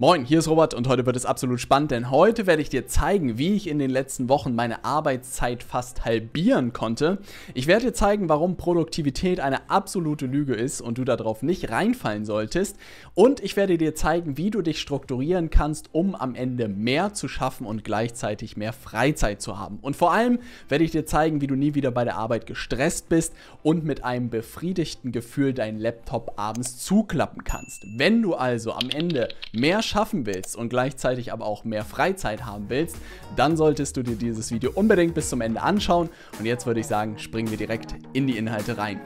Moin, hier ist Robert und heute wird es absolut spannend, denn heute werde ich dir zeigen, wie ich in den letzten Wochen meine Arbeitszeit fast halbieren konnte. Ich werde dir zeigen, warum Produktivität eine absolute Lüge ist und du darauf nicht reinfallen solltest. Und ich werde dir zeigen, wie du dich strukturieren kannst, um am Ende mehr zu schaffen und gleichzeitig mehr Freizeit zu haben. Und vor allem werde ich dir zeigen, wie du nie wieder bei der Arbeit gestresst bist und mit einem befriedigten Gefühl deinen Laptop abends zuklappen kannst. Wenn du also am Ende mehr schaffen willst und gleichzeitig aber auch mehr Freizeit haben willst, dann solltest du dir dieses Video unbedingt bis zum Ende anschauen. Und jetzt würde ich sagen, springen wir direkt in die Inhalte rein.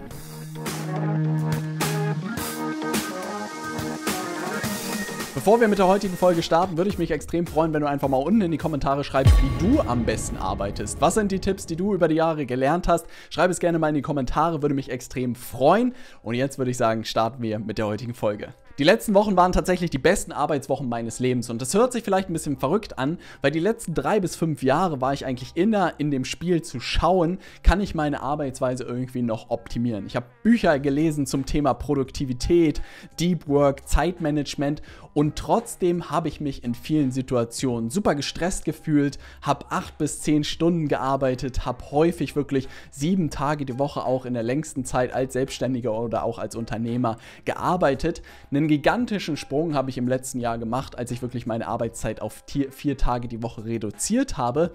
Bevor wir mit der heutigen Folge starten, würde ich mich extrem freuen, wenn du einfach mal unten in die Kommentare schreibst, wie du am besten arbeitest. Was sind die Tipps, die du über die Jahre gelernt hast? Schreib es gerne mal in die Kommentare, würde mich extrem freuen. Und jetzt würde ich sagen, starten wir mit der heutigen Folge. Die letzten Wochen waren tatsächlich die besten Arbeitswochen meines Lebens und das hört sich vielleicht ein bisschen verrückt an, weil die letzten drei bis fünf Jahre war ich eigentlich inner in dem Spiel zu schauen, kann ich meine Arbeitsweise irgendwie noch optimieren. Ich habe Bücher gelesen zum Thema Produktivität, Deep Work, Zeitmanagement und trotzdem habe ich mich in vielen Situationen super gestresst gefühlt, habe acht bis zehn Stunden gearbeitet, habe häufig wirklich sieben Tage die Woche auch in der längsten Zeit als Selbstständiger oder auch als Unternehmer gearbeitet. Einen einen gigantischen Sprung habe ich im letzten Jahr gemacht, als ich wirklich meine Arbeitszeit auf vier, Tage die Woche reduziert habe.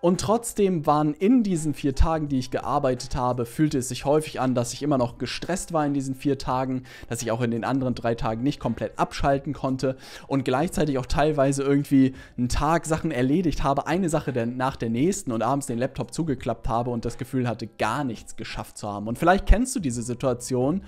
Und trotzdem waren in diesen vier Tagen, die ich gearbeitet habe, fühlte es sich häufig an, dass ich immer noch gestresst war in diesen vier Tagen, dass ich auch in den anderen drei Tagen nicht komplett abschalten konnte und gleichzeitig auch teilweise irgendwie einen Tag Sachen erledigt habe, eine Sache nach der nächsten und abends den Laptop zugeklappt habe und das Gefühl hatte, gar nichts geschafft zu haben. Und vielleicht kennst du diese Situation,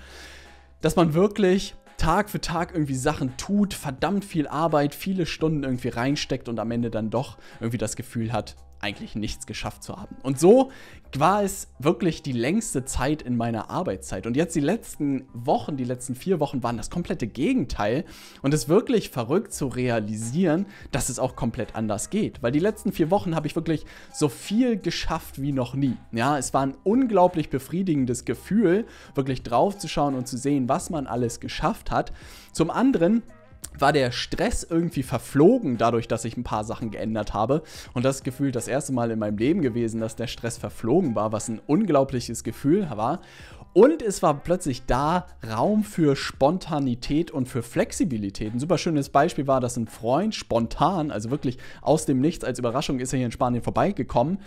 dass man wirklich Tag für Tag irgendwie Sachen tut, verdammt viel Arbeit, viele Stunden irgendwie reinsteckt und am Ende dann doch irgendwie das Gefühl hat, eigentlich nichts geschafft zu haben. Und so war es wirklich die längste Zeit in meiner Arbeitszeit. Und jetzt die letzten Wochen, die letzten vier Wochen waren das komplette Gegenteil. Und es ist wirklich verrückt zu realisieren, dass es auch komplett anders geht. Weil die letzten vier Wochen habe ich wirklich so viel geschafft wie noch nie. Ja, es war ein unglaublich befriedigendes Gefühl, wirklich draufzuschauen und zu sehen, was man alles geschafft hat. Zum anderen war der Stress irgendwie verflogen, dadurch, dass ich ein paar Sachen geändert habe. Und das Gefühl das erste Mal in meinem Leben gewesen, dass der Stress verflogen war, was ein unglaubliches Gefühl war. Und es war plötzlich da Raum für Spontanität und für Flexibilität. Ein super schönes Beispiel war, dass ein Freund spontan, also wirklich aus dem Nichts als Überraschung, ist er hier in Spanien vorbeigekommen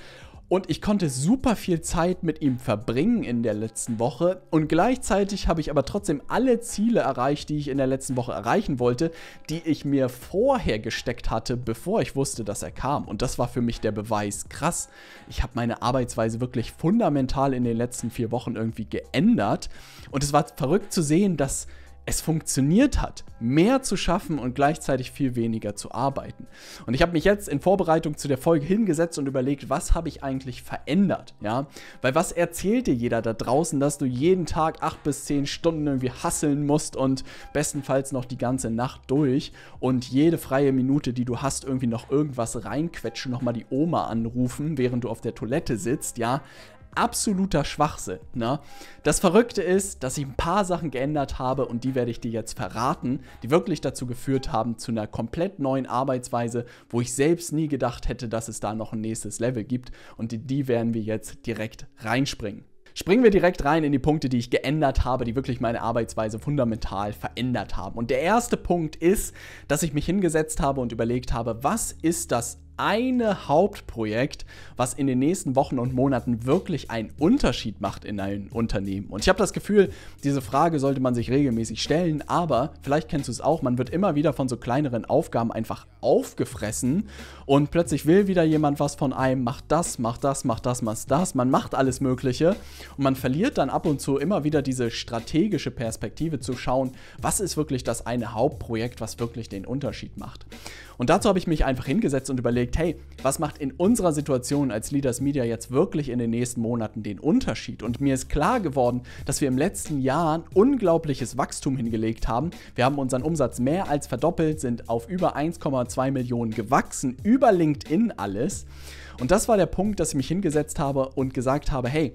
und ich konnte super viel Zeit mit ihm verbringen in der letzten Woche. Und gleichzeitig habe ich aber trotzdem alle Ziele erreicht, die ich in der letzten Woche erreichen wollte, die ich mir vorher gesteckt hatte, bevor ich wusste, dass er kam. Und das war für mich der Beweis. Krass, ich habe meine Arbeitsweise wirklich fundamental in den letzten vier Wochen irgendwie geändert. Und es war verrückt zu sehen, dass es funktioniert hat, mehr zu schaffen und gleichzeitig viel weniger zu arbeiten. Und ich habe mich jetzt in Vorbereitung zu der Folge hingesetzt und überlegt, was habe ich eigentlich verändert, ja? Weil was erzählt dir jeder da draußen, dass du jeden Tag acht bis zehn Stunden irgendwie hasseln musst und bestenfalls noch die ganze Nacht durch und jede freie Minute, die du hast, irgendwie noch irgendwas reinquetschen, nochmal die Oma anrufen, während du auf der Toilette sitzt, ja? Absoluter Schwachsinn. Ne? Das Verrückte ist, dass ich ein paar Sachen geändert habe und die werde ich dir jetzt verraten, die wirklich dazu geführt haben zu einer komplett neuen Arbeitsweise, wo ich selbst nie gedacht hätte, dass es da noch ein nächstes Level gibt und die, die werden wir jetzt direkt reinspringen. Springen wir direkt rein in die Punkte, die ich geändert habe, die wirklich meine Arbeitsweise fundamental verändert haben. Und der erste Punkt ist, dass ich mich hingesetzt habe und überlegt habe, was ist das eine Hauptprojekt, was in den nächsten Wochen und Monaten wirklich einen Unterschied macht in einem Unternehmen. Und ich habe das Gefühl, diese Frage sollte man sich regelmäßig stellen, aber vielleicht kennst du es auch, man wird immer wieder von so kleineren Aufgaben einfach aufgefressen und plötzlich will wieder jemand was von einem, macht das, macht das, macht das, macht das, man macht alles Mögliche und man verliert dann ab und zu immer wieder diese strategische Perspektive zu schauen, was ist wirklich das eine Hauptprojekt, was wirklich den Unterschied macht. Und dazu habe ich mich einfach hingesetzt und überlegt, hey, was macht in unserer Situation als Leaders Media jetzt wirklich in den nächsten Monaten den Unterschied? Und mir ist klar geworden, dass wir im letzten Jahr unglaubliches Wachstum hingelegt haben. Wir haben unseren Umsatz mehr als verdoppelt, sind auf über 1,2 Millionen gewachsen, über LinkedIn alles. Und das war der Punkt, dass ich mich hingesetzt habe und gesagt habe, hey,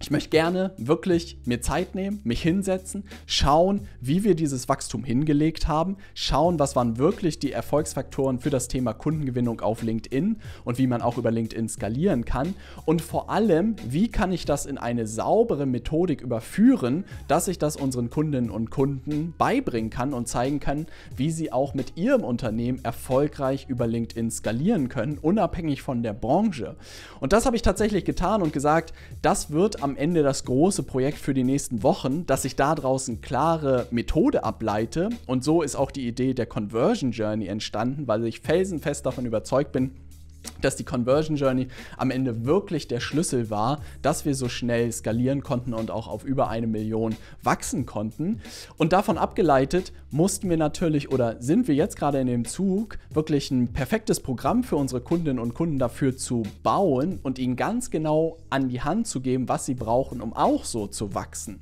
ich möchte gerne wirklich mir Zeit nehmen, mich hinsetzen, schauen, wie wir dieses Wachstum hingelegt haben, schauen, was waren wirklich die Erfolgsfaktoren für das Thema Kundengewinnung auf LinkedIn und wie man auch über LinkedIn skalieren kann und vor allem, wie kann ich das in eine saubere Methodik überführen, dass ich das unseren Kundinnen und Kunden beibringen kann und zeigen kann, wie sie auch mit ihrem Unternehmen erfolgreich über LinkedIn skalieren können, unabhängig von der Branche. Und das habe ich tatsächlich getan und gesagt, das wird am Ende das große Projekt für die nächsten Wochen, dass ich da draußen klare Methode ableite. Und so ist auch die Idee der Conversion Journey entstanden, weil ich felsenfest davon überzeugt bin, dass die Conversion Journey am Ende wirklich der Schlüssel war, dass wir so schnell skalieren konnten und auch auf über eine Million wachsen konnten. Und davon abgeleitet mussten wir natürlich oder sind wir jetzt gerade in dem Zug, wirklich ein perfektes Programm für unsere Kundinnen und Kunden dafür zu bauen und ihnen ganz genau an die Hand zu geben, was sie brauchen, um auch so zu wachsen.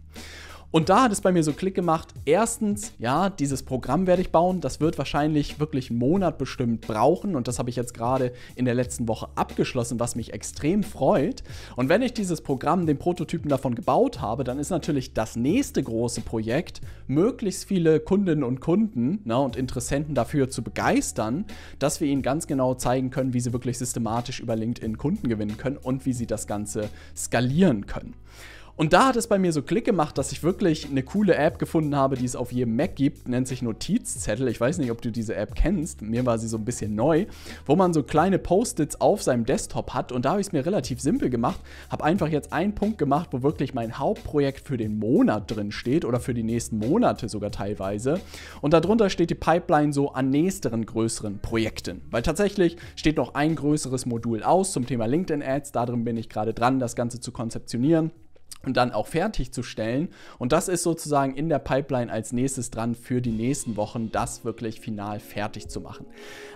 Und da hat es bei mir so Klick gemacht. Erstens, ja, dieses Programm werde ich bauen. Das wird wahrscheinlich wirklich einen Monat bestimmt brauchen. Und das habe ich jetzt gerade in der letzten Woche abgeschlossen, was mich extrem freut. Und wenn ich dieses Programm, den Prototypen davon gebaut habe, dann ist natürlich das nächste große Projekt, möglichst viele Kundinnen und Kunden ne, und Interessenten dafür zu begeistern, dass wir ihnen ganz genau zeigen können, wie sie wirklich systematisch über LinkedIn Kunden gewinnen können und wie sie das Ganze skalieren können. Und da hat es bei mir so Klick gemacht, dass ich wirklich eine coole App gefunden habe, die es auf jedem Mac gibt, nennt sich Notizzettel. Ich weiß nicht, ob du diese App kennst. Mir war sie so ein bisschen neu, wo man so kleine Post-its auf seinem Desktop hat. Und da habe ich es mir relativ simpel gemacht. Habe einfach jetzt einen Punkt gemacht, wo wirklich mein Hauptprojekt für den Monat drin steht oder für die nächsten Monate sogar teilweise. Und darunter steht die Pipeline so an nächsteren größeren Projekten. Weil tatsächlich steht noch ein größeres Modul aus zum Thema LinkedIn Ads. Darin bin ich gerade dran, das Ganze zu konzeptionieren und dann auch fertigzustellen. Und das ist sozusagen in der Pipeline als nächstes dran für die nächsten Wochen, das wirklich final fertig zu machen.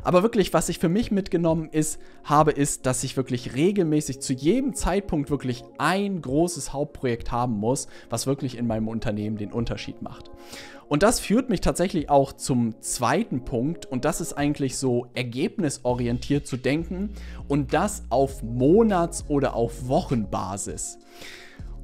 Aber wirklich, was ich für mich mitgenommen ist, habe, ist, dass ich wirklich regelmäßig zu jedem Zeitpunkt wirklich ein großes Hauptprojekt haben muss, was wirklich in meinem Unternehmen den Unterschied macht. Und das führt mich tatsächlich auch zum zweiten Punkt und das ist eigentlich so ergebnisorientiert zu denken und das auf Monats- oder auf Wochenbasis.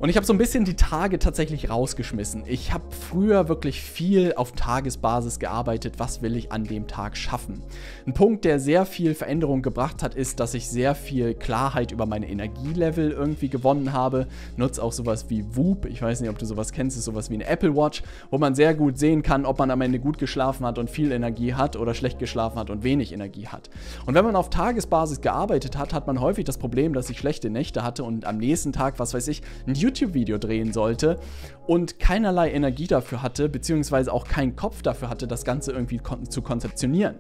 Und ich habe so ein bisschen die Tage tatsächlich rausgeschmissen. Ich habe früher wirklich viel auf Tagesbasis gearbeitet, was will ich an dem Tag schaffen. Ein Punkt, der sehr viel Veränderung gebracht hat, ist, dass ich sehr viel Klarheit über meine Energielevel irgendwie gewonnen habe. Nutze auch sowas wie Whoop, ich weiß nicht, ob du sowas kennst, ist sowas wie eine Apple Watch, wo man sehr gut sehen kann, ob man am Ende gut geschlafen hat und viel Energie hat oder schlecht geschlafen hat und wenig Energie hat. Und wenn man auf Tagesbasis gearbeitet hat, hat man häufig das Problem, dass ich schlechte Nächte hatte und am nächsten Tag, was weiß ich, ein YouTube YouTube-Video drehen sollte und keinerlei Energie dafür hatte, beziehungsweise auch keinen Kopf dafür hatte, das Ganze irgendwie kon zu konzeptionieren.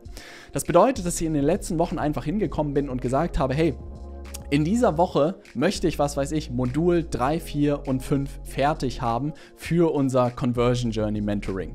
Das bedeutet, dass ich in den letzten Wochen einfach hingekommen bin und gesagt habe, hey, in dieser Woche möchte ich, was weiß ich, Modul 3, 4 und 5 fertig haben für unser Conversion Journey Mentoring.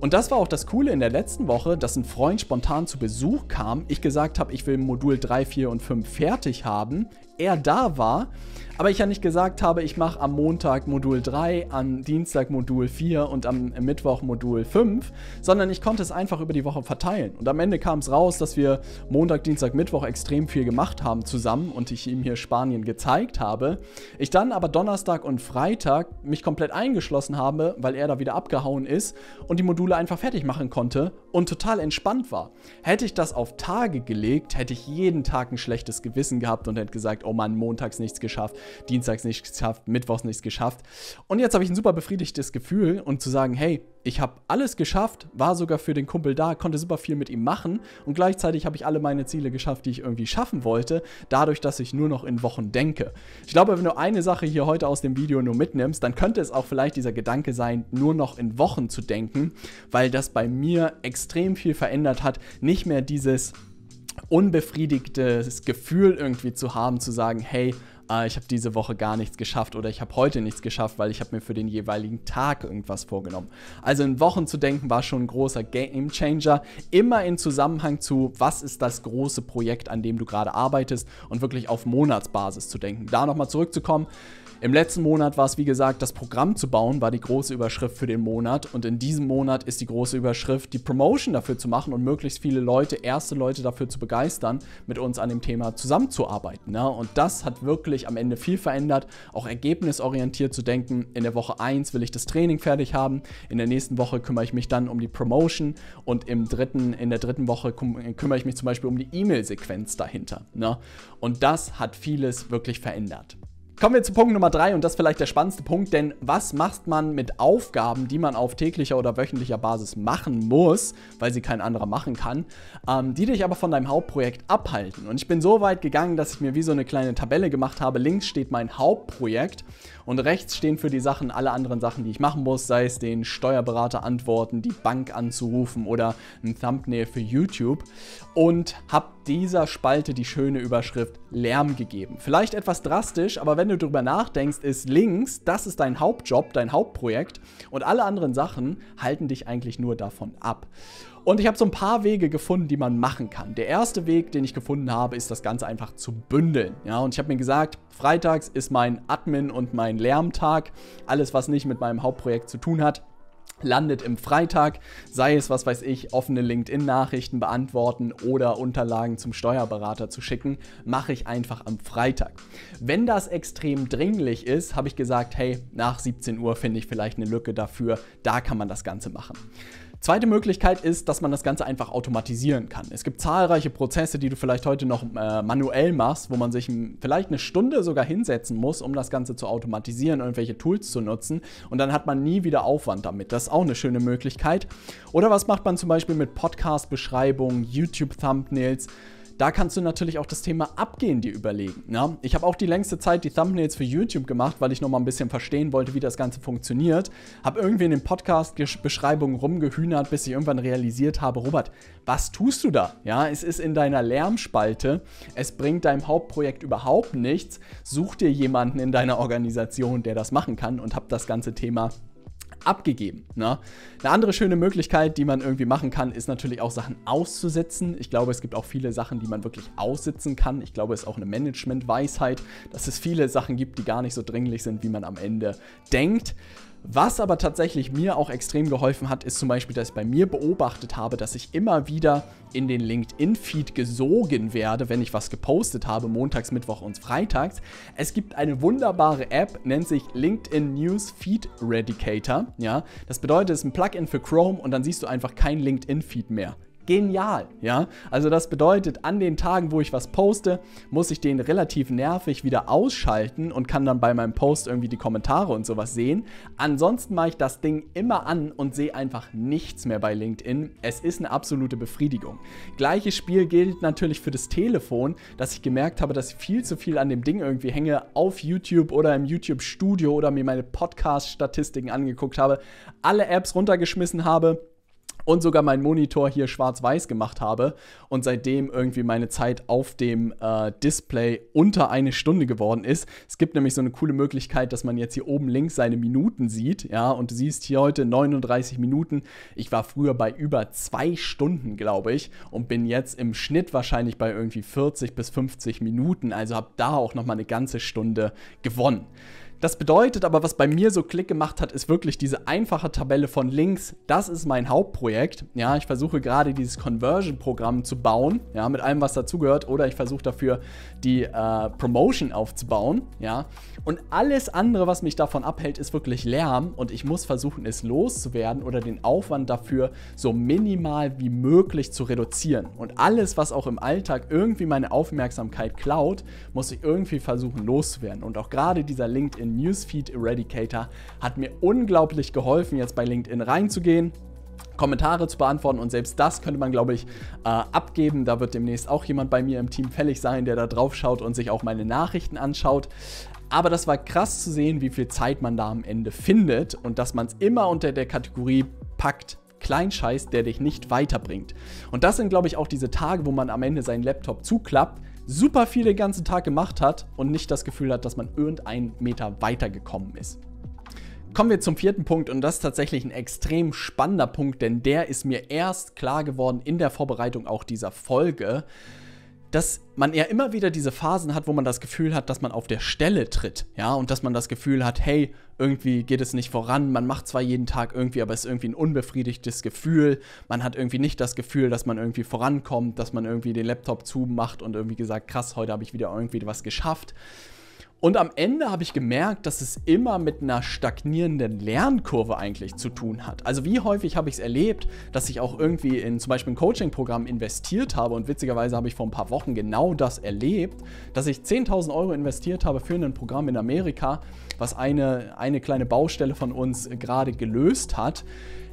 Und das war auch das Coole in der letzten Woche, dass ein Freund spontan zu Besuch kam. Ich gesagt habe, ich will Modul 3, 4 und 5 fertig haben. Er da war aber ich ja nicht gesagt habe, ich mache am Montag Modul 3, am Dienstag Modul 4 und am Mittwoch Modul 5, sondern ich konnte es einfach über die Woche verteilen. Und am Ende kam es raus, dass wir Montag, Dienstag, Mittwoch extrem viel gemacht haben zusammen und ich ihm hier Spanien gezeigt habe. Ich dann aber Donnerstag und Freitag mich komplett eingeschlossen habe, weil er da wieder abgehauen ist und die Module einfach fertig machen konnte und total entspannt war. Hätte ich das auf Tage gelegt, hätte ich jeden Tag ein schlechtes Gewissen gehabt und hätte gesagt, oh Mann, montags nichts geschafft, dienstags nichts geschafft, mittwochs nichts geschafft. Und jetzt habe ich ein super befriedigtes Gefühl und zu sagen, hey, ich habe alles geschafft, war sogar für den Kumpel da, konnte super viel mit ihm machen und gleichzeitig habe ich alle meine Ziele geschafft, die ich irgendwie schaffen wollte, dadurch, dass ich nur noch in Wochen denke. Ich glaube, wenn du eine Sache hier heute aus dem Video nur mitnimmst, dann könnte es auch vielleicht dieser Gedanke sein, nur noch in Wochen zu denken, weil das bei mir extrem viel verändert hat. Nicht mehr dieses unbefriedigtes Gefühl irgendwie zu haben, zu sagen, hey, äh, ich habe diese Woche gar nichts geschafft oder ich habe heute nichts geschafft, weil ich habe mir für den jeweiligen Tag irgendwas vorgenommen. Also in Wochen zu denken war schon ein großer Game Changer. Immer in Zusammenhang zu, was ist das große Projekt, an dem du gerade arbeitest und wirklich auf Monatsbasis zu denken. Da nochmal zurückzukommen. Im letzten Monat war es, wie gesagt, das Programm zu bauen, war die große Überschrift für den Monat. Und in diesem Monat ist die große Überschrift, die Promotion dafür zu machen und möglichst viele Leute, erste Leute dafür zu begeistern, mit uns an dem Thema zusammenzuarbeiten. Ne? Und das hat wirklich am Ende viel verändert, auch ergebnisorientiert zu denken. In der Woche 1 will ich das Training fertig haben, in der nächsten Woche kümmere ich mich dann um die Promotion und im dritten, in der dritten Woche kümmere ich mich zum Beispiel um die E-Mail-Sequenz dahinter. Ne? Und das hat vieles wirklich verändert. Kommen wir zu Punkt Nummer drei und das ist vielleicht der spannendste Punkt, denn was macht man mit Aufgaben, die man auf täglicher oder wöchentlicher Basis machen muss, weil sie kein anderer machen kann, ähm, die dich aber von deinem Hauptprojekt abhalten? Und ich bin so weit gegangen, dass ich mir wie so eine kleine Tabelle gemacht habe. Links steht mein Hauptprojekt und rechts stehen für die Sachen alle anderen Sachen, die ich machen muss, sei es den Steuerberater antworten, die Bank anzurufen oder ein Thumbnail für YouTube. Und habe dieser Spalte die schöne Überschrift Lärm gegeben. Vielleicht etwas drastisch, aber wenn du darüber nachdenkst, ist links, das ist dein Hauptjob, dein Hauptprojekt und alle anderen Sachen halten dich eigentlich nur davon ab. Und ich habe so ein paar Wege gefunden, die man machen kann. Der erste Weg, den ich gefunden habe, ist das Ganze einfach zu bündeln. Ja, und ich habe mir gesagt, freitags ist mein Admin und mein Lärmtag. Alles, was nicht mit meinem Hauptprojekt zu tun hat, landet im Freitag, sei es, was weiß ich, offene LinkedIn-Nachrichten beantworten oder Unterlagen zum Steuerberater zu schicken, mache ich einfach am Freitag. Wenn das extrem dringlich ist, habe ich gesagt, hey, nach 17 Uhr finde ich vielleicht eine Lücke dafür, da kann man das Ganze machen. Zweite Möglichkeit ist, dass man das Ganze einfach automatisieren kann. Es gibt zahlreiche Prozesse, die du vielleicht heute noch äh, manuell machst, wo man sich vielleicht eine Stunde sogar hinsetzen muss, um das Ganze zu automatisieren, irgendwelche Tools zu nutzen. Und dann hat man nie wieder Aufwand damit. Das ist auch eine schöne Möglichkeit. Oder was macht man zum Beispiel mit Podcast-Beschreibungen, YouTube-Thumbnails? Da kannst du natürlich auch das Thema Abgehen dir überlegen. Ja? Ich habe auch die längste Zeit die Thumbnails für YouTube gemacht, weil ich nochmal ein bisschen verstehen wollte, wie das Ganze funktioniert. Habe irgendwie in den Podcast-Beschreibungen rumgehühnert, bis ich irgendwann realisiert habe, Robert, was tust du da? Ja, es ist in deiner Lärmspalte. Es bringt deinem Hauptprojekt überhaupt nichts. Such dir jemanden in deiner Organisation, der das machen kann und habe das ganze Thema abgegeben. Ne? Eine andere schöne Möglichkeit, die man irgendwie machen kann, ist natürlich auch Sachen auszusetzen. Ich glaube, es gibt auch viele Sachen, die man wirklich aussitzen kann. Ich glaube, es ist auch eine Management-Weisheit, dass es viele Sachen gibt, die gar nicht so dringlich sind, wie man am Ende denkt. Was aber tatsächlich mir auch extrem geholfen hat, ist zum Beispiel, dass ich bei mir beobachtet habe, dass ich immer wieder in den LinkedIn-Feed gesogen werde, wenn ich was gepostet habe, montags, Mittwoch und freitags. Es gibt eine wunderbare App, nennt sich LinkedIn News Feed Redicator. Ja, das bedeutet, es ist ein Plugin für Chrome und dann siehst du einfach kein LinkedIn-Feed mehr genial, ja. Also das bedeutet, an den Tagen, wo ich was poste, muss ich den relativ nervig wieder ausschalten und kann dann bei meinem Post irgendwie die Kommentare und sowas sehen. Ansonsten mache ich das Ding immer an und sehe einfach nichts mehr bei LinkedIn. Es ist eine absolute Befriedigung. Gleiches Spiel gilt natürlich für das Telefon, dass ich gemerkt habe, dass ich viel zu viel an dem Ding irgendwie hänge auf YouTube oder im YouTube Studio oder mir meine Podcast-Statistiken angeguckt habe, alle Apps runtergeschmissen habe und sogar meinen Monitor hier schwarz-weiß gemacht habe und seitdem irgendwie meine Zeit auf dem äh, Display unter eine Stunde geworden ist. Es gibt nämlich so eine coole Möglichkeit, dass man jetzt hier oben links seine Minuten sieht, ja, und du siehst hier heute 39 Minuten. Ich war früher bei über zwei Stunden, glaube ich, und bin jetzt im Schnitt wahrscheinlich bei irgendwie 40 bis 50 Minuten, also habe da auch noch mal eine ganze Stunde gewonnen. Das bedeutet aber, was bei mir so Klick gemacht hat, ist wirklich diese einfache Tabelle von links. Das ist mein Hauptprojekt. Ja, ich versuche gerade dieses Conversion-Programm zu bauen, ja, mit allem, was dazugehört. Oder ich versuche dafür die äh, Promotion aufzubauen, ja. Und alles andere, was mich davon abhält, ist wirklich Lärm. Und ich muss versuchen, es loszuwerden oder den Aufwand dafür so minimal wie möglich zu reduzieren. Und alles, was auch im Alltag irgendwie meine Aufmerksamkeit klaut, muss ich irgendwie versuchen loszuwerden. Und auch gerade dieser LinkedIn Newsfeed Eradicator hat mir unglaublich geholfen, jetzt bei LinkedIn reinzugehen. Kommentare zu beantworten und selbst das könnte man, glaube ich, äh, abgeben. Da wird demnächst auch jemand bei mir im Team fällig sein, der da drauf schaut und sich auch meine Nachrichten anschaut. Aber das war krass zu sehen, wie viel Zeit man da am Ende findet und dass man es immer unter der Kategorie packt, Kleinscheiß, der dich nicht weiterbringt. Und das sind, glaube ich, auch diese Tage, wo man am Ende seinen Laptop zuklappt, super viel den ganzen Tag gemacht hat und nicht das Gefühl hat, dass man irgendeinen Meter weitergekommen ist. Kommen wir zum vierten Punkt und das ist tatsächlich ein extrem spannender Punkt, denn der ist mir erst klar geworden in der Vorbereitung auch dieser Folge dass man ja immer wieder diese Phasen hat, wo man das Gefühl hat, dass man auf der Stelle tritt, ja, und dass man das Gefühl hat, hey, irgendwie geht es nicht voran, man macht zwar jeden Tag irgendwie, aber es ist irgendwie ein unbefriedigtes Gefühl, man hat irgendwie nicht das Gefühl, dass man irgendwie vorankommt, dass man irgendwie den Laptop zumacht und irgendwie gesagt, krass, heute habe ich wieder irgendwie was geschafft. Und am Ende habe ich gemerkt, dass es immer mit einer stagnierenden Lernkurve eigentlich zu tun hat. Also wie häufig habe ich es erlebt, dass ich auch irgendwie in zum Beispiel ein Coaching-Programm investiert habe und witzigerweise habe ich vor ein paar Wochen genau das erlebt, dass ich 10.000 Euro investiert habe für ein Programm in Amerika, was eine, eine kleine Baustelle von uns gerade gelöst hat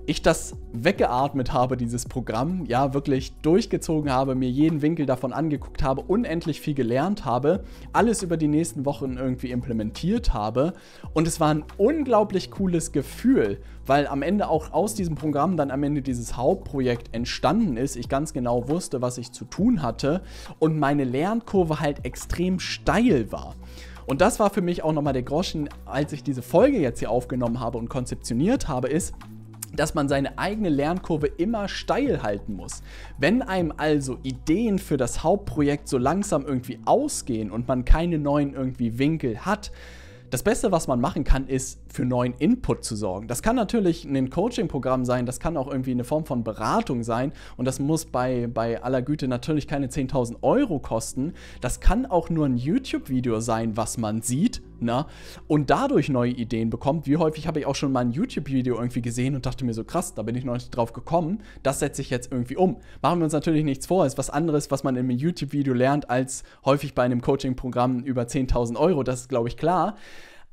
ich das weggeatmet habe, dieses Programm, ja, wirklich durchgezogen habe, mir jeden Winkel davon angeguckt habe, unendlich viel gelernt habe, alles über die nächsten Wochen irgendwie implementiert habe. Und es war ein unglaublich cooles Gefühl, weil am Ende auch aus diesem Programm dann am Ende dieses Hauptprojekt entstanden ist. Ich ganz genau wusste, was ich zu tun hatte und meine Lernkurve halt extrem steil war. Und das war für mich auch nochmal der Groschen, als ich diese Folge jetzt hier aufgenommen habe und konzeptioniert habe, ist, dass man seine eigene Lernkurve immer steil halten muss. Wenn einem also Ideen für das Hauptprojekt so langsam irgendwie ausgehen und man keine neuen irgendwie Winkel hat, das Beste, was man machen kann, ist für neuen Input zu sorgen. Das kann natürlich ein Coaching-Programm sein, das kann auch irgendwie eine Form von Beratung sein und das muss bei, bei aller Güte natürlich keine 10.000 Euro kosten. Das kann auch nur ein YouTube-Video sein, was man sieht na, und dadurch neue Ideen bekommt. Wie häufig habe ich auch schon mal ein YouTube-Video irgendwie gesehen und dachte mir so, krass, da bin ich noch nicht drauf gekommen, das setze ich jetzt irgendwie um. Machen wir uns natürlich nichts vor, ist was anderes, was man in einem YouTube-Video lernt, als häufig bei einem Coaching-Programm über 10.000 Euro, das ist, glaube ich, klar.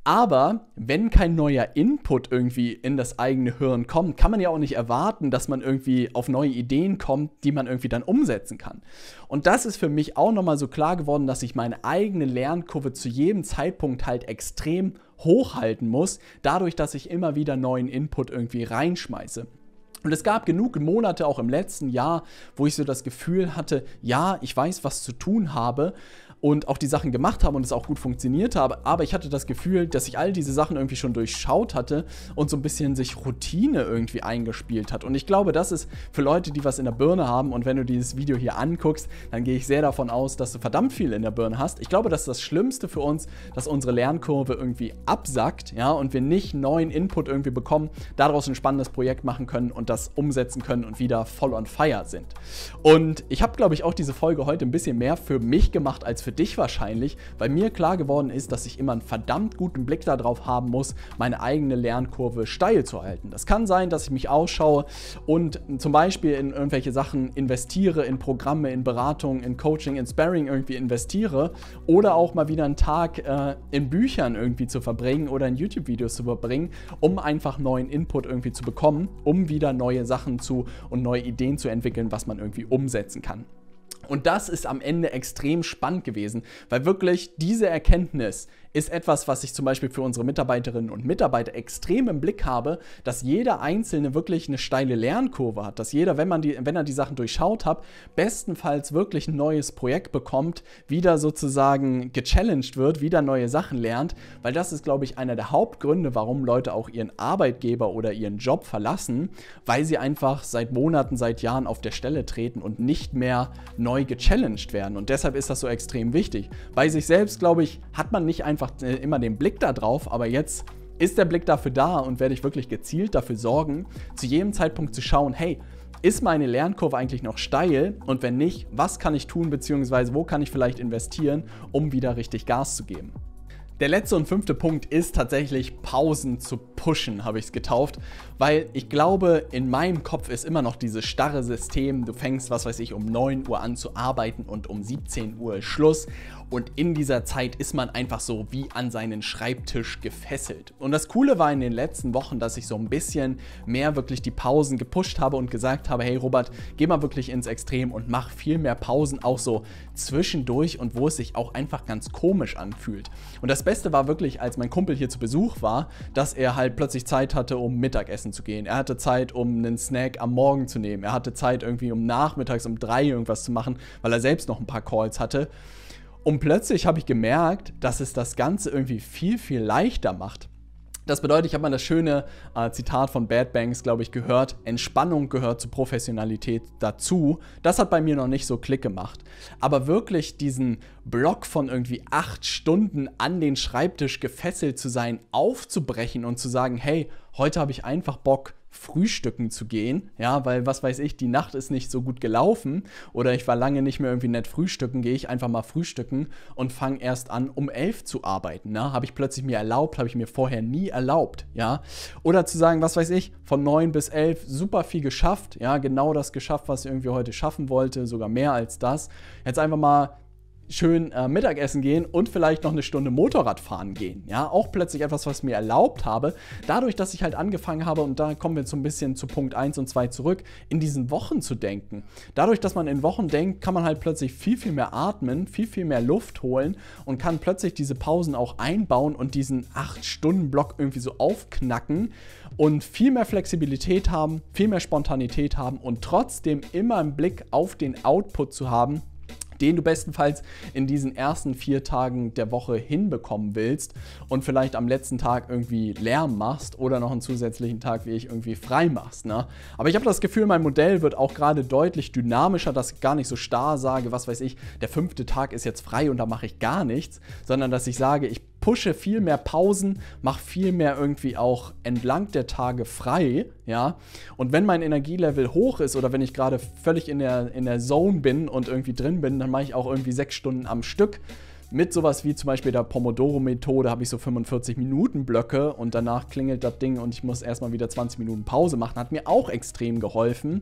Aber wenn kein neuer Input irgendwie in das eigene Hirn kommt, kann man ja auch nicht erwarten, dass man irgendwie auf neue Ideen kommt, die man irgendwie dann umsetzen kann. Und das ist für mich auch nochmal so klar geworden, dass ich meine eigene Lernkurve zu jedem Zeitpunkt halt extrem hochhalten muss, dadurch, dass ich immer wieder neuen Input irgendwie reinschmeiße. Und es gab genug Monate auch im letzten Jahr, wo ich so das Gefühl hatte, ja, ich weiß, was zu tun habe, und auch die Sachen gemacht habe und es auch gut funktioniert habe. Aber ich hatte das Gefühl, dass ich all diese Sachen irgendwie schon durchschaut hatte und so ein bisschen sich Routine irgendwie eingespielt hat. Und ich glaube, das ist für Leute, die was in der Birne haben und wenn du dieses Video hier anguckst, dann gehe ich sehr davon aus, dass du verdammt viel in der Birne hast. Ich glaube, das ist das Schlimmste für uns, dass unsere Lernkurve irgendwie absackt, ja, und wir nicht neuen Input irgendwie bekommen, daraus ein spannendes Projekt machen können und das umsetzen können und wieder voll on fire sind. Und ich habe, glaube ich, auch diese Folge heute ein bisschen mehr für mich gemacht als für für dich wahrscheinlich, weil mir klar geworden ist, dass ich immer einen verdammt guten Blick darauf haben muss, meine eigene Lernkurve steil zu halten. Das kann sein, dass ich mich ausschaue und zum Beispiel in irgendwelche Sachen investiere, in Programme, in Beratung, in Coaching, in Sparring irgendwie investiere oder auch mal wieder einen Tag äh, in Büchern irgendwie zu verbringen oder in YouTube-Videos zu verbringen, um einfach neuen Input irgendwie zu bekommen, um wieder neue Sachen zu und neue Ideen zu entwickeln, was man irgendwie umsetzen kann. Und das ist am Ende extrem spannend gewesen, weil wirklich diese Erkenntnis ist etwas, was ich zum Beispiel für unsere Mitarbeiterinnen und Mitarbeiter extrem im Blick habe, dass jeder Einzelne wirklich eine steile Lernkurve hat, dass jeder, wenn, man die, wenn er die Sachen durchschaut hat, bestenfalls wirklich ein neues Projekt bekommt, wieder sozusagen gechallenged wird, wieder neue Sachen lernt, weil das ist, glaube ich, einer der Hauptgründe, warum Leute auch ihren Arbeitgeber oder ihren Job verlassen, weil sie einfach seit Monaten, seit Jahren auf der Stelle treten und nicht mehr neu gechallenged werden. Und deshalb ist das so extrem wichtig. Bei sich selbst, glaube ich, hat man nicht einfach einfach äh, immer den Blick da drauf, aber jetzt ist der Blick dafür da und werde ich wirklich gezielt dafür sorgen, zu jedem Zeitpunkt zu schauen, hey, ist meine Lernkurve eigentlich noch steil? Und wenn nicht, was kann ich tun, beziehungsweise wo kann ich vielleicht investieren, um wieder richtig Gas zu geben? Der letzte und fünfte Punkt ist tatsächlich Pausen zu pushen, habe ich es getauft, weil ich glaube, in meinem Kopf ist immer noch dieses starre System, du fängst, was weiß ich, um 9 Uhr an zu arbeiten und um 17 Uhr Schluss und in dieser Zeit ist man einfach so wie an seinen Schreibtisch gefesselt. Und das Coole war in den letzten Wochen, dass ich so ein bisschen mehr wirklich die Pausen gepusht habe und gesagt habe, hey Robert, geh mal wirklich ins Extrem und mach viel mehr Pausen, auch so zwischendurch und wo es sich auch einfach ganz komisch anfühlt. Und das Beste war wirklich, als mein Kumpel hier zu Besuch war, dass er halt plötzlich Zeit hatte, um Mittagessen zu gehen. Er hatte Zeit, um einen Snack am Morgen zu nehmen. Er hatte Zeit, irgendwie um nachmittags um drei irgendwas zu machen, weil er selbst noch ein paar Calls hatte. Und plötzlich habe ich gemerkt, dass es das Ganze irgendwie viel, viel leichter macht. Das bedeutet, ich habe mal das schöne äh, Zitat von Bad Banks, glaube ich, gehört. Entspannung gehört zu Professionalität dazu. Das hat bei mir noch nicht so Klick gemacht. Aber wirklich diesen Block von irgendwie acht Stunden an den Schreibtisch gefesselt zu sein, aufzubrechen und zu sagen, hey, heute habe ich einfach Bock, frühstücken zu gehen, ja, weil was weiß ich, die Nacht ist nicht so gut gelaufen oder ich war lange nicht mehr irgendwie nett frühstücken, gehe ich einfach mal frühstücken und fange erst an, um elf zu arbeiten, ne? Habe ich plötzlich mir erlaubt, habe ich mir vorher nie erlaubt, ja. Oder zu sagen, was weiß ich, von neun bis elf super viel geschafft, ja, genau das geschafft, was ich irgendwie heute schaffen wollte, sogar mehr als das. Jetzt einfach mal schön äh, Mittagessen gehen und vielleicht noch eine Stunde Motorrad fahren gehen. Ja, auch plötzlich etwas, was mir erlaubt habe. Dadurch, dass ich halt angefangen habe, und da kommen wir so ein bisschen zu Punkt 1 und 2 zurück, in diesen Wochen zu denken. Dadurch, dass man in Wochen denkt, kann man halt plötzlich viel, viel mehr atmen, viel, viel mehr Luft holen und kann plötzlich diese Pausen auch einbauen und diesen 8-Stunden-Block irgendwie so aufknacken und viel mehr Flexibilität haben, viel mehr Spontanität haben und trotzdem immer einen Blick auf den Output zu haben, den du bestenfalls in diesen ersten vier Tagen der Woche hinbekommen willst und vielleicht am letzten Tag irgendwie Lärm machst oder noch einen zusätzlichen Tag wie ich irgendwie frei machst. Ne? Aber ich habe das Gefühl, mein Modell wird auch gerade deutlich dynamischer, dass ich gar nicht so starr sage, was weiß ich, der fünfte Tag ist jetzt frei und da mache ich gar nichts, sondern dass ich sage, ich pushe viel mehr Pausen, mache viel mehr irgendwie auch entlang der Tage frei, ja. Und wenn mein Energielevel hoch ist oder wenn ich gerade völlig in der, in der Zone bin und irgendwie drin bin, dann mache ich auch irgendwie sechs Stunden am Stück. Mit sowas wie zum Beispiel der Pomodoro-Methode habe ich so 45 Minuten Blöcke und danach klingelt das Ding und ich muss erstmal wieder 20 Minuten Pause machen. Hat mir auch extrem geholfen.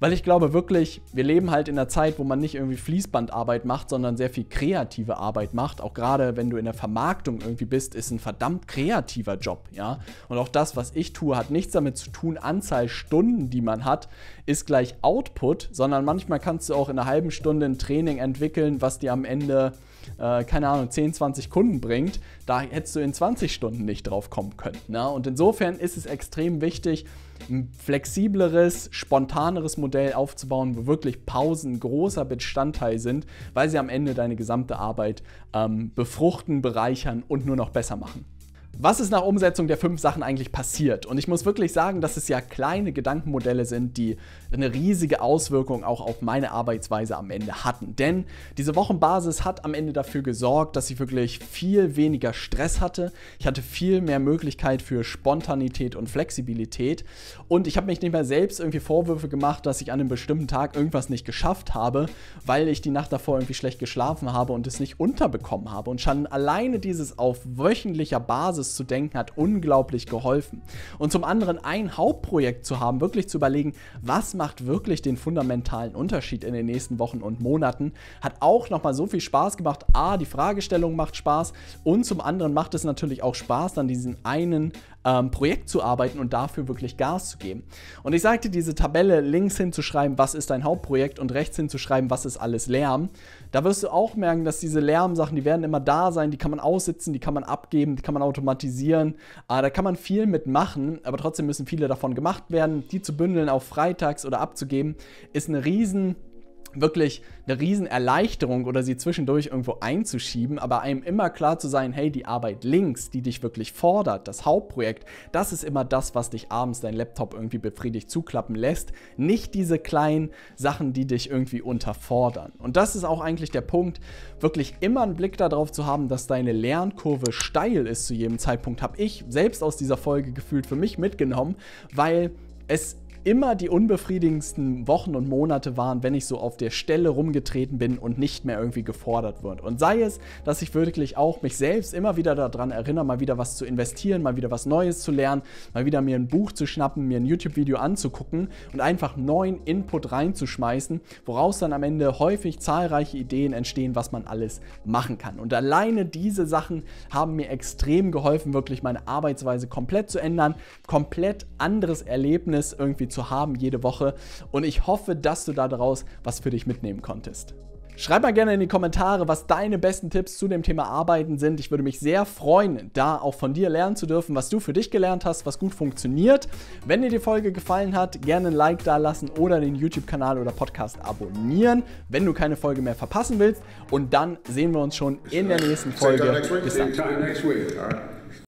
Weil ich glaube wirklich, wir leben halt in einer Zeit, wo man nicht irgendwie Fließbandarbeit macht, sondern sehr viel kreative Arbeit macht. Auch gerade wenn du in der Vermarktung irgendwie bist, ist ein verdammt kreativer Job, ja. Und auch das, was ich tue, hat nichts damit zu tun, Anzahl Stunden, die man hat, ist gleich Output, sondern manchmal kannst du auch in einer halben Stunde ein Training entwickeln, was dir am Ende äh, keine Ahnung, 10, 20 Kunden bringt, da hättest du in 20 Stunden nicht drauf kommen können. Ne? Und insofern ist es extrem wichtig, ein flexibleres, spontaneres Modell aufzubauen, wo wirklich Pausen großer Bestandteil sind, weil sie am Ende deine gesamte Arbeit ähm, befruchten, bereichern und nur noch besser machen was ist nach Umsetzung der fünf Sachen eigentlich passiert? Und ich muss wirklich sagen, dass es ja kleine Gedankenmodelle sind, die eine riesige Auswirkung auch auf meine Arbeitsweise am Ende hatten. Denn diese Wochenbasis hat am Ende dafür gesorgt, dass ich wirklich viel weniger Stress hatte. Ich hatte viel mehr Möglichkeit für Spontanität und Flexibilität. Und ich habe mich nicht mehr selbst irgendwie Vorwürfe gemacht, dass ich an einem bestimmten Tag irgendwas nicht geschafft habe, weil ich die Nacht davor irgendwie schlecht geschlafen habe und es nicht unterbekommen habe. Und schon alleine dieses auf wöchentlicher Basis zu denken, hat unglaublich geholfen. Und zum anderen ein Hauptprojekt zu haben, wirklich zu überlegen, was macht wirklich den fundamentalen Unterschied in den nächsten Wochen und Monaten, hat auch nochmal so viel Spaß gemacht. A, die Fragestellung macht Spaß und zum anderen macht es natürlich auch Spaß, dann diesen einen ähm, Projekt zu arbeiten und dafür wirklich Gas zu geben. Und ich sagte, diese Tabelle links hinzuschreiben, was ist dein Hauptprojekt und rechts hinzuschreiben, was ist alles Lärm, da wirst du auch merken, dass diese Lärmsachen, die werden immer da sein, die kann man aussitzen, die kann man abgeben, die kann man automatisieren. Äh, da kann man viel mitmachen, aber trotzdem müssen viele davon gemacht werden. Die zu bündeln auf freitags oder abzugeben, ist eine riesen wirklich eine Riesenerleichterung oder sie zwischendurch irgendwo einzuschieben, aber einem immer klar zu sein, hey, die Arbeit links, die dich wirklich fordert, das Hauptprojekt, das ist immer das, was dich abends dein Laptop irgendwie befriedigt zuklappen lässt, nicht diese kleinen Sachen, die dich irgendwie unterfordern. Und das ist auch eigentlich der Punkt, wirklich immer einen Blick darauf zu haben, dass deine Lernkurve steil ist zu jedem Zeitpunkt, habe ich selbst aus dieser Folge gefühlt für mich mitgenommen, weil es immer die unbefriedigendsten Wochen und Monate waren, wenn ich so auf der Stelle rumgetreten bin und nicht mehr irgendwie gefordert wird. Und sei es, dass ich wirklich auch mich selbst immer wieder daran erinnere, mal wieder was zu investieren, mal wieder was Neues zu lernen, mal wieder mir ein Buch zu schnappen, mir ein YouTube-Video anzugucken und einfach neuen Input reinzuschmeißen, woraus dann am Ende häufig zahlreiche Ideen entstehen, was man alles machen kann. Und alleine diese Sachen haben mir extrem geholfen, wirklich meine Arbeitsweise komplett zu ändern, komplett anderes Erlebnis irgendwie zu haben jede Woche. Und ich hoffe, dass du daraus was für dich mitnehmen konntest. Schreib mal gerne in die Kommentare, was deine besten Tipps zu dem Thema Arbeiten sind. Ich würde mich sehr freuen, da auch von dir lernen zu dürfen, was du für dich gelernt hast, was gut funktioniert. Wenn dir die Folge gefallen hat, gerne ein Like da lassen oder den YouTube-Kanal oder Podcast abonnieren, wenn du keine Folge mehr verpassen willst. Und dann sehen wir uns schon in der nächsten Folge. Bis dann.